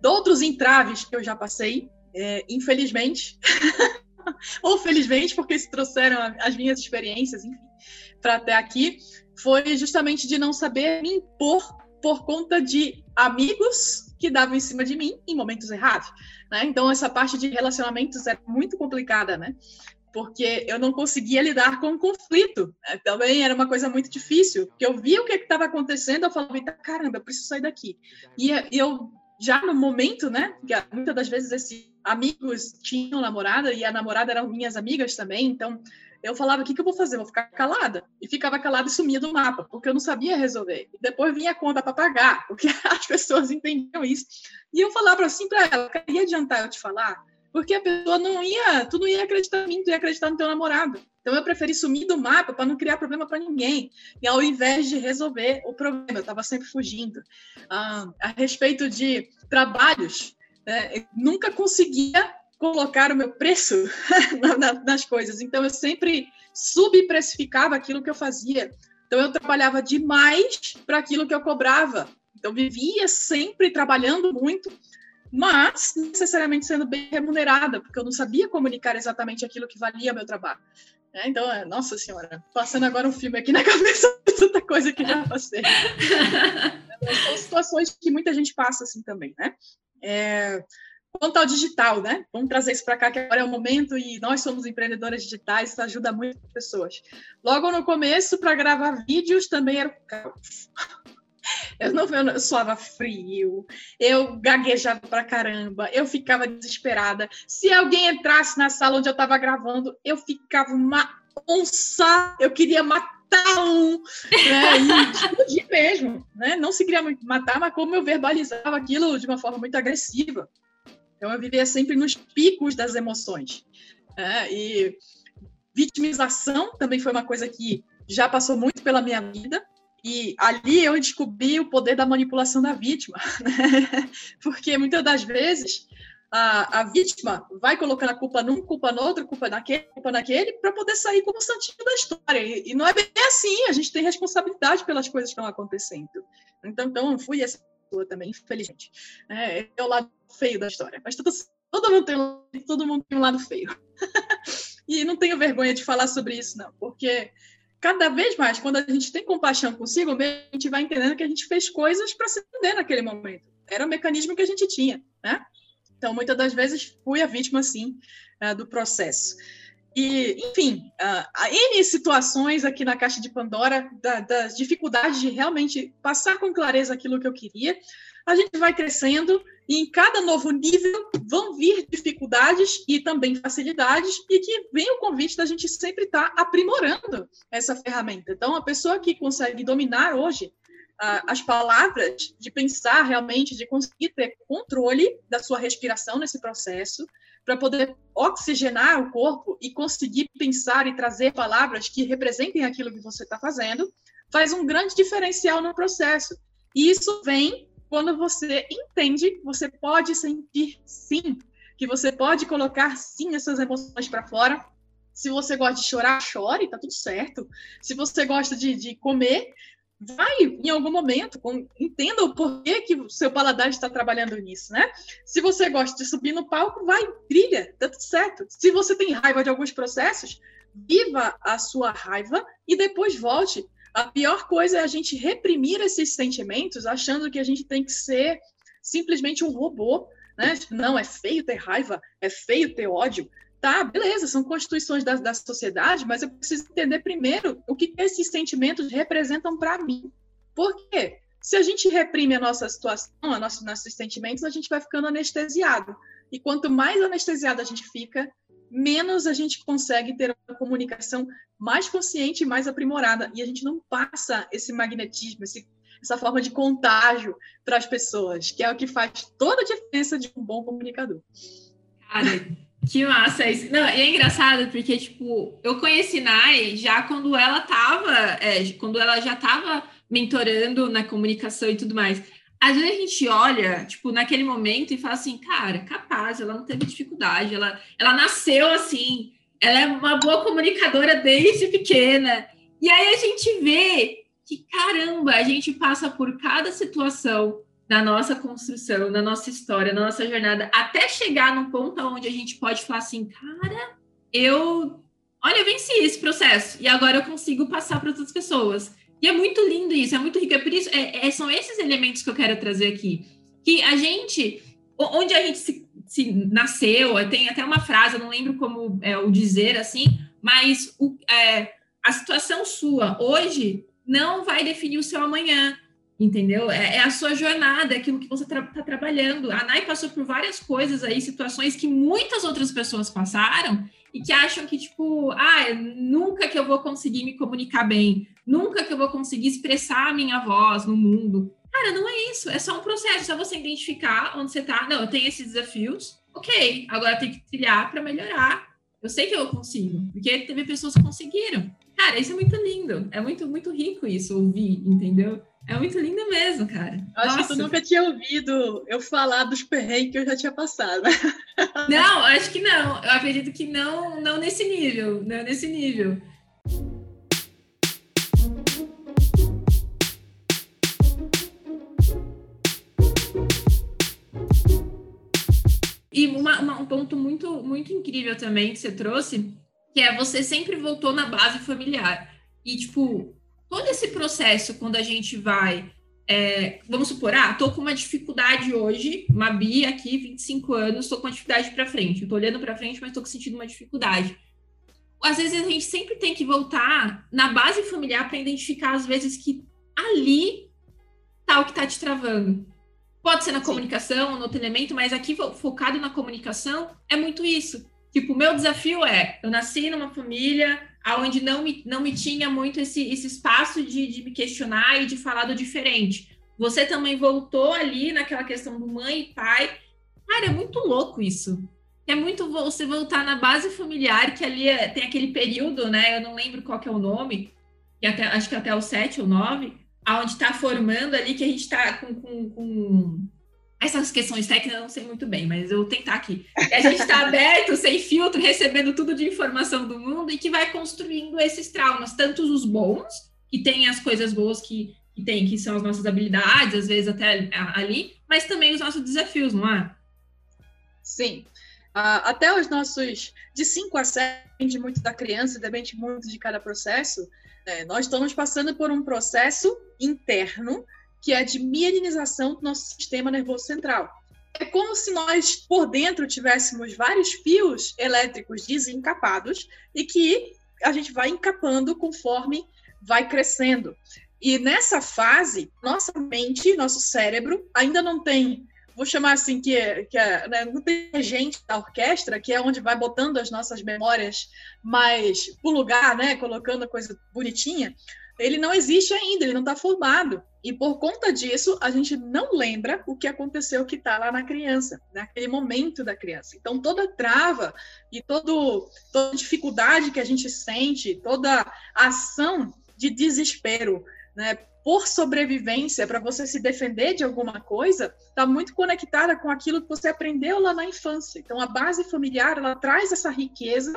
De outros entraves que eu já passei, é, infelizmente, ou felizmente, porque se trouxeram as minhas experiências, para até aqui, foi justamente de não saber me impor por conta de amigos que davam em cima de mim em momentos errados. Né? Então, essa parte de relacionamentos é muito complicada, né? Porque eu não conseguia lidar com o conflito. Né? Também era uma coisa muito difícil, porque eu via o que estava acontecendo, eu falava, caramba, eu preciso sair daqui. E eu, já no momento, né? Que muitas das vezes esses amigos tinham namorada e a namorada eram minhas amigas também, então eu falava: o que, que eu vou fazer? vou ficar calada. E ficava calada e sumia do mapa, porque eu não sabia resolver. E depois vinha a conta para pagar, porque as pessoas entendiam isso. E eu falava assim para ela: ia adiantar eu te falar? Porque a pessoa não ia, tu não ia acreditar em mim, tu ia acreditar no teu namorado. Então eu preferi sumir do mapa para não criar problema para ninguém. E ao invés de resolver o problema, eu estava sempre fugindo. Ah, a respeito de trabalhos, né, nunca conseguia colocar o meu preço nas coisas. Então, eu sempre subprecificava aquilo que eu fazia. Então, eu trabalhava demais para aquilo que eu cobrava. Então, vivia sempre trabalhando muito, mas necessariamente sendo bem remunerada, porque eu não sabia comunicar exatamente aquilo que valia meu trabalho. É, então, é, nossa senhora, passando agora um filme aqui na cabeça de tanta coisa que já passei. São situações que muita gente passa assim também, né? É, Quanto ao digital, né? Vamos trazer isso para cá, que agora é o momento e nós somos empreendedoras digitais, isso ajuda muitas pessoas. Logo no começo, para gravar vídeos, também era o caos. Eu não eu suava frio, eu gaguejava pra caramba, eu ficava desesperada. Se alguém entrasse na sala onde eu estava gravando, eu ficava uma onça, eu queria matar um, né? E explodir mesmo, né? Não se queria matar, mas como eu verbalizava aquilo de uma forma muito agressiva. Então, eu vivia sempre nos picos das emoções. É, e vitimização também foi uma coisa que já passou muito pela minha vida. E ali eu descobri o poder da manipulação da vítima. Né? Porque muitas das vezes a, a, vítima vai colocando a culpa num, culpa no outro, culpa naquele, culpa naquele, para poder sair como santinho da história. E, e, não é bem assim, a gente tem responsabilidade pelas coisas que estão acontecendo. Então, então eu fui essa também, infelizmente. É, é o lado feio da história. Mas todo, mundo, tem, todo mundo tem um lado feio. e não tenho vergonha de falar sobre isso, não, porque cada vez mais, quando a gente tem compaixão consigo a gente vai entendendo que a gente fez coisas para se entender naquele momento. Era o mecanismo que a gente tinha, né? Então, muitas das vezes, fui a vítima, sim, uh, do processo. E, enfim, há N situações aqui na Caixa de Pandora, da, das dificuldades de realmente passar com clareza aquilo que eu queria. A gente vai crescendo e em cada novo nível vão vir dificuldades e também facilidades, e que vem o convite da gente sempre estar tá aprimorando essa ferramenta. Então, a pessoa que consegue dominar hoje as palavras, de pensar realmente, de conseguir ter controle da sua respiração nesse processo, para poder oxigenar o corpo e conseguir pensar e trazer palavras que representem aquilo que você está fazendo, faz um grande diferencial no processo. E isso vem quando você entende que você pode sentir sim, que você pode colocar sim essas emoções para fora. Se você gosta de chorar, chore, tá tudo certo. Se você gosta de, de comer, vai em algum momento, com, entenda o porquê que o seu paladar está trabalhando nisso, né? Se você gosta de subir no palco, vai, brilha, tá tudo certo. Se você tem raiva de alguns processos, viva a sua raiva e depois volte. A pior coisa é a gente reprimir esses sentimentos, achando que a gente tem que ser simplesmente um robô, né? Não, é feio ter raiva, é feio ter ódio. Tá, beleza, são constituições da, da sociedade, mas eu preciso entender primeiro o que esses sentimentos representam para mim. Por quê? Se a gente reprime a nossa situação, a nossa, nossos sentimentos, a gente vai ficando anestesiado. E quanto mais anestesiado a gente fica, menos a gente consegue ter uma comunicação mais consciente e mais aprimorada. E a gente não passa esse magnetismo, esse, essa forma de contágio para as pessoas, que é o que faz toda a diferença de um bom comunicador. Cara, que massa isso. Não, e é engraçado porque, tipo, eu conheci Nai já quando ela tava, é, quando ela já tava mentorando na comunicação e tudo mais. Às vezes a gente olha, tipo, naquele momento e fala assim, cara, capaz, ela não teve dificuldade, ela, ela nasceu assim, ela é uma boa comunicadora desde pequena. E aí a gente vê que, caramba, a gente passa por cada situação na nossa construção, na nossa história, na nossa jornada, até chegar num ponto onde a gente pode falar assim, cara, eu, olha, eu venci esse processo e agora eu consigo passar para outras pessoas. E é muito lindo isso, é muito rico. É por isso, é, é, são esses elementos que eu quero trazer aqui. Que a gente, onde a gente se, se nasceu, tem até uma frase, eu não lembro como é o dizer assim, mas o, é, a situação sua hoje não vai definir o seu amanhã entendeu? É, é, a sua jornada, é aquilo que você está tra trabalhando. A Nai passou por várias coisas aí, situações que muitas outras pessoas passaram e que acham que, tipo, ah, nunca que eu vou conseguir me comunicar bem, nunca que eu vou conseguir expressar a minha voz no mundo. Cara, não é isso, é só um processo, é só você identificar onde você está. Não, eu tenho esses desafios, ok, agora tem que trilhar para melhorar. Eu sei que eu consigo, porque teve pessoas que conseguiram. Cara, isso é muito lindo, é muito, muito rico isso, ouvir, entendeu? É muito lindo mesmo, cara. Acho Nossa. que tu nunca tinha ouvido eu falar dos perrengues que eu já tinha passado. Não, acho que não. Eu acredito que não, não nesse nível, não nesse nível. E uma, uma, um ponto muito, muito incrível também que você trouxe, que é você sempre voltou na base familiar. E, tipo, todo esse processo, quando a gente vai, é, vamos supor, ah, tô com uma dificuldade hoje, uma Bia aqui, 25 anos, tô com uma dificuldade para frente, tô olhando para frente, mas tô sentindo uma dificuldade. Às vezes a gente sempre tem que voltar na base familiar para identificar, às vezes, que ali tá o que tá te travando. Pode ser na Sim. comunicação, no outro elemento, mas aqui focado na comunicação é muito isso. Tipo, o meu desafio é, eu nasci numa família aonde não me, não me tinha muito esse, esse espaço de, de me questionar e de falar do diferente. Você também voltou ali naquela questão do mãe e pai. Cara, é muito louco isso. É muito você voltar na base familiar, que ali é, tem aquele período, né? Eu não lembro qual que é o nome, que até, acho que até o 7 ou 9, aonde está formando ali, que a gente está com, com, com essas questões técnicas eu não sei muito bem, mas eu vou tentar aqui. A gente está aberto, sem filtro, recebendo tudo de informação do mundo e que vai construindo esses traumas, tanto os bons, que tem as coisas boas que, que tem, que são as nossas habilidades, às vezes até ali, mas também os nossos desafios, não é? Sim. Uh, até os nossos de 5 a 7, depende muito da criança, depende muito de cada processo. Né? Nós estamos passando por um processo interno que é de mielinização do nosso sistema nervoso central. é como se nós, por dentro, tivéssemos vários fios elétricos desencapados e que a gente vai encapando conforme vai crescendo. E nessa fase, nossa mente, nosso cérebro, ainda não tem, vou chamar assim, que, é, que é, né, não tem gente da orquestra, que é onde vai botando as nossas memórias mais pro lugar, né, colocando a coisa bonitinha. Ele não existe ainda, ele não está formado. E por conta disso, a gente não lembra o que aconteceu que está lá na criança, naquele momento da criança. Então, toda trava e todo, toda dificuldade que a gente sente, toda ação de desespero, né, por sobrevivência, para você se defender de alguma coisa, está muito conectada com aquilo que você aprendeu lá na infância. Então, a base familiar ela traz essa riqueza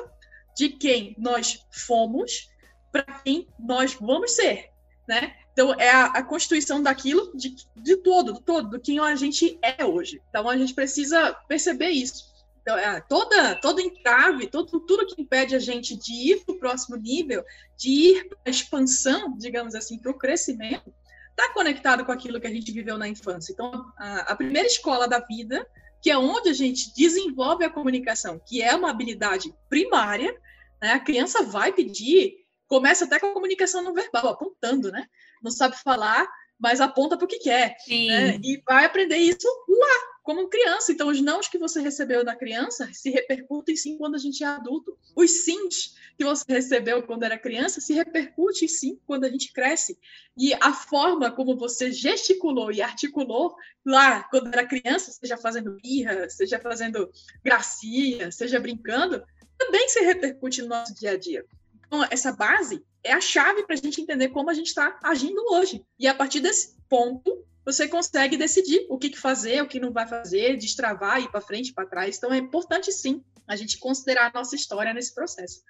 de quem nós fomos para quem nós vamos ser, né? Então, é a, a constituição daquilo, de, de todo, do todo, do quem a gente é hoje. Então, a gente precisa perceber isso. Então, é, toda, todo entrave, todo, tudo que impede a gente de ir para o próximo nível, de ir para a expansão, digamos assim, para o crescimento, está conectado com aquilo que a gente viveu na infância. Então, a, a primeira escola da vida, que é onde a gente desenvolve a comunicação, que é uma habilidade primária, né? a criança vai pedir, começa até com a comunicação não verbal, apontando, né? Não sabe falar, mas aponta para o que quer. Né? E vai aprender isso lá, como criança. Então, os nãos que você recebeu da criança se repercutem sim quando a gente é adulto. Os sims que você recebeu quando era criança se repercutem sim quando a gente cresce. E a forma como você gesticulou e articulou lá quando era criança, seja fazendo birra, seja fazendo gracinha, seja brincando, também se repercute no nosso dia a dia. Então, essa base é a chave para a gente entender como a gente está agindo hoje. E a partir desse ponto, você consegue decidir o que, fazer, o que não vai fazer, destravar, ir para frente, para trás. Então é importante sim a gente considerar a nossa história nesse processo.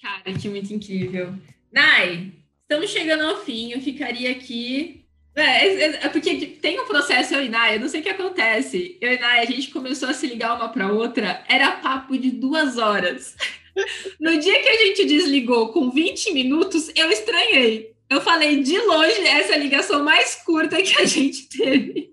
Cara, que muito incrível. Nai, estamos chegando ao fim. Eu ficaria aqui. É, é, é porque tem um processo, eu e Nai, eu não sei o que acontece. Eu e Nai, a gente começou a se ligar uma para outra, era papo de duas horas. No dia que a gente desligou com 20 minutos, eu estranhei. Eu falei de longe essa ligação mais curta que a gente teve.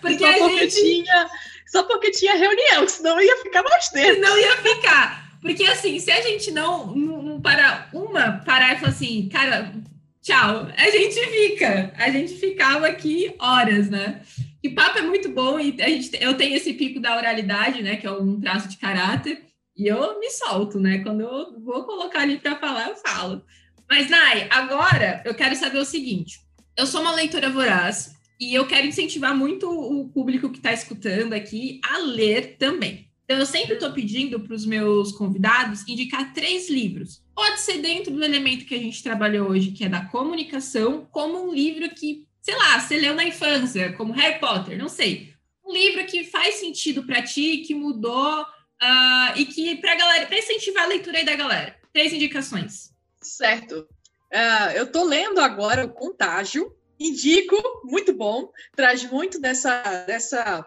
Porque só, porque gente... tinha, só porque tinha reunião, senão ia ficar mais tempo. Não ia ficar. Porque assim, se a gente não, não, parar uma, parar e falar assim, cara, tchau, a gente fica. A gente ficava aqui horas, né? E papo é muito bom e a gente, eu tenho esse pico da oralidade, né? Que é um traço de caráter. E eu me solto, né? Quando eu vou colocar ali para falar, eu falo. Mas, Nai, agora eu quero saber o seguinte: eu sou uma leitora voraz e eu quero incentivar muito o público que está escutando aqui a ler também. Então, eu sempre estou pedindo para os meus convidados indicar três livros. Pode ser dentro do elemento que a gente trabalhou hoje, que é da comunicação, como um livro que, sei lá, você leu na infância, como Harry Potter, não sei. Um livro que faz sentido para ti, que mudou uh, e que para galera, para incentivar a leitura aí da galera. Três indicações. Certo. Uh, eu estou lendo agora o Contágio, indico, muito bom, traz muito dessa, dessa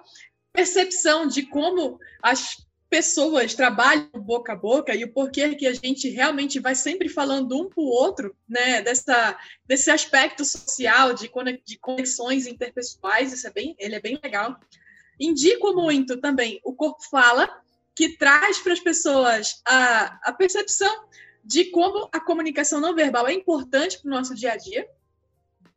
percepção de como as pessoas trabalham boca a boca e o porquê que a gente realmente vai sempre falando um para o outro, né? Dessa, desse aspecto social de, de conexões interpessoais, isso é bem, ele é bem legal. Indico muito também o Corpo Fala, que traz para as pessoas a, a percepção de como a comunicação não verbal é importante para o nosso dia a dia.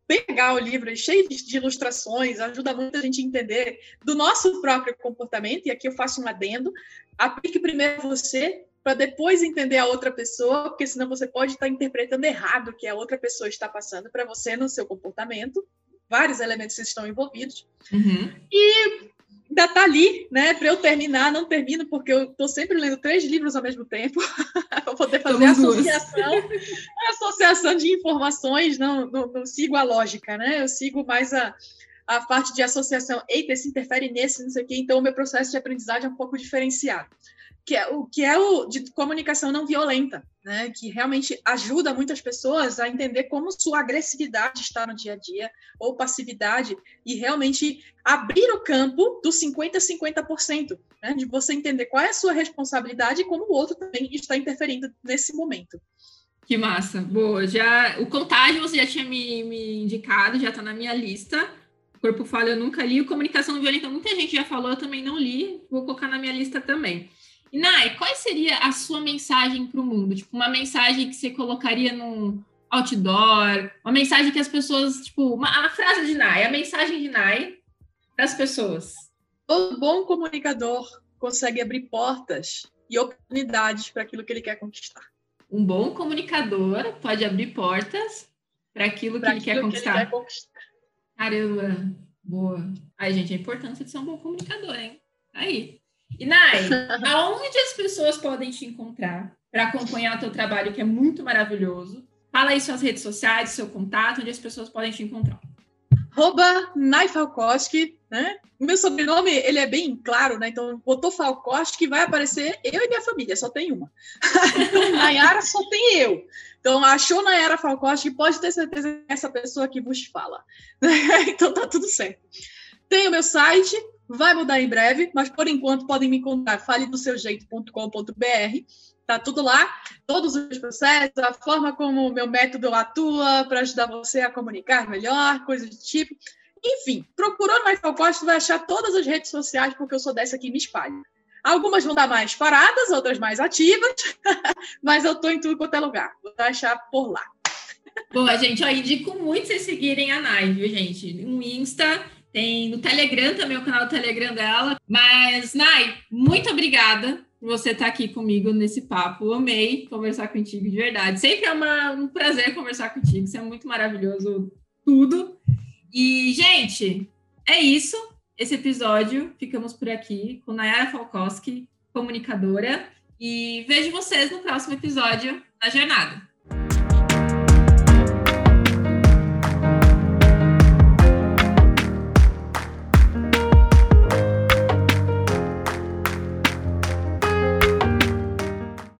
Bem legal o livro, é cheio de ilustrações, ajuda muito a gente a entender do nosso próprio comportamento. E aqui eu faço um adendo: aplique primeiro você, para depois entender a outra pessoa, porque senão você pode estar interpretando errado o que a outra pessoa está passando para você no seu comportamento. Vários elementos estão envolvidos. Uhum. E ainda está ali, né? Para eu terminar, não termino, porque eu estou sempre lendo três livros ao mesmo tempo, para poder fazer a associação, associação de informações, não, não, não, sigo a lógica, né? Eu sigo mais a, a parte de associação. Eita, esse interfere nesse, não sei o quê, então o meu processo de aprendizagem é um pouco diferenciado que é o que é o de comunicação não violenta, né? Que realmente ajuda muitas pessoas a entender como sua agressividade está no dia a dia ou passividade e realmente abrir o campo dos 50 a 50%, né? De você entender qual é a sua responsabilidade e como o outro também está interferindo nesse momento. Que massa, boa. Já o contágio você já tinha me, me indicado, já está na minha lista. Corpo Fala eu nunca li, o Comunicação Não Violenta muita gente já falou, eu também não li, vou colocar na minha lista também. Nai, qual seria a sua mensagem para o mundo? Tipo, uma mensagem que você colocaria num outdoor, uma mensagem que as pessoas, tipo, uma, a frase de Nai, a mensagem de Nai para as pessoas. Todo bom comunicador consegue abrir portas e oportunidades para aquilo que ele quer conquistar. Um bom comunicador pode abrir portas para aquilo, pra que, aquilo ele quer conquistar. que ele quer conquistar. Caramba, boa. Ai, gente, a importância de ser um bom comunicador, hein? Tá aí. E Nai, aonde as pessoas podem te encontrar para acompanhar o teu trabalho, que é muito maravilhoso? Fala aí suas redes sociais, seu contato, onde as pessoas podem te encontrar. Arroba Nai Falkowski, né? O meu sobrenome, ele é bem claro, né? Então, botou Falkowski, vai aparecer eu e minha família, só tem uma. então, Nayara só tem eu. Então, achou Nayara Falkowski, pode ter certeza que é essa pessoa que vos fala. então, tá tudo certo. Tem o meu site, vai mudar em breve, mas por enquanto podem me encontrar faledoseujeito.com.br. Tá tudo lá, todos os processos, a forma como o meu método atua para ajudar você a comunicar melhor, coisas do tipo. Enfim, procurou no Michael Costa, vai achar todas as redes sociais, porque eu sou dessa que me espalha. Algumas vão dar mais paradas, outras mais ativas, mas eu tô em tudo quanto é lugar. Vou achar por lá. Boa, gente, ó, indico muito vocês seguirem a Nai, viu, gente? No Insta, tem no Telegram também, o canal do Telegram dela. Mas, Nai, muito obrigada por você estar aqui comigo nesse papo. amei conversar contigo de verdade. Sempre é uma, um prazer conversar contigo. Você é muito maravilhoso, tudo. E, gente, é isso. Esse episódio. Ficamos por aqui com Nayara Falkowski, comunicadora. E vejo vocês no próximo episódio da Jornada.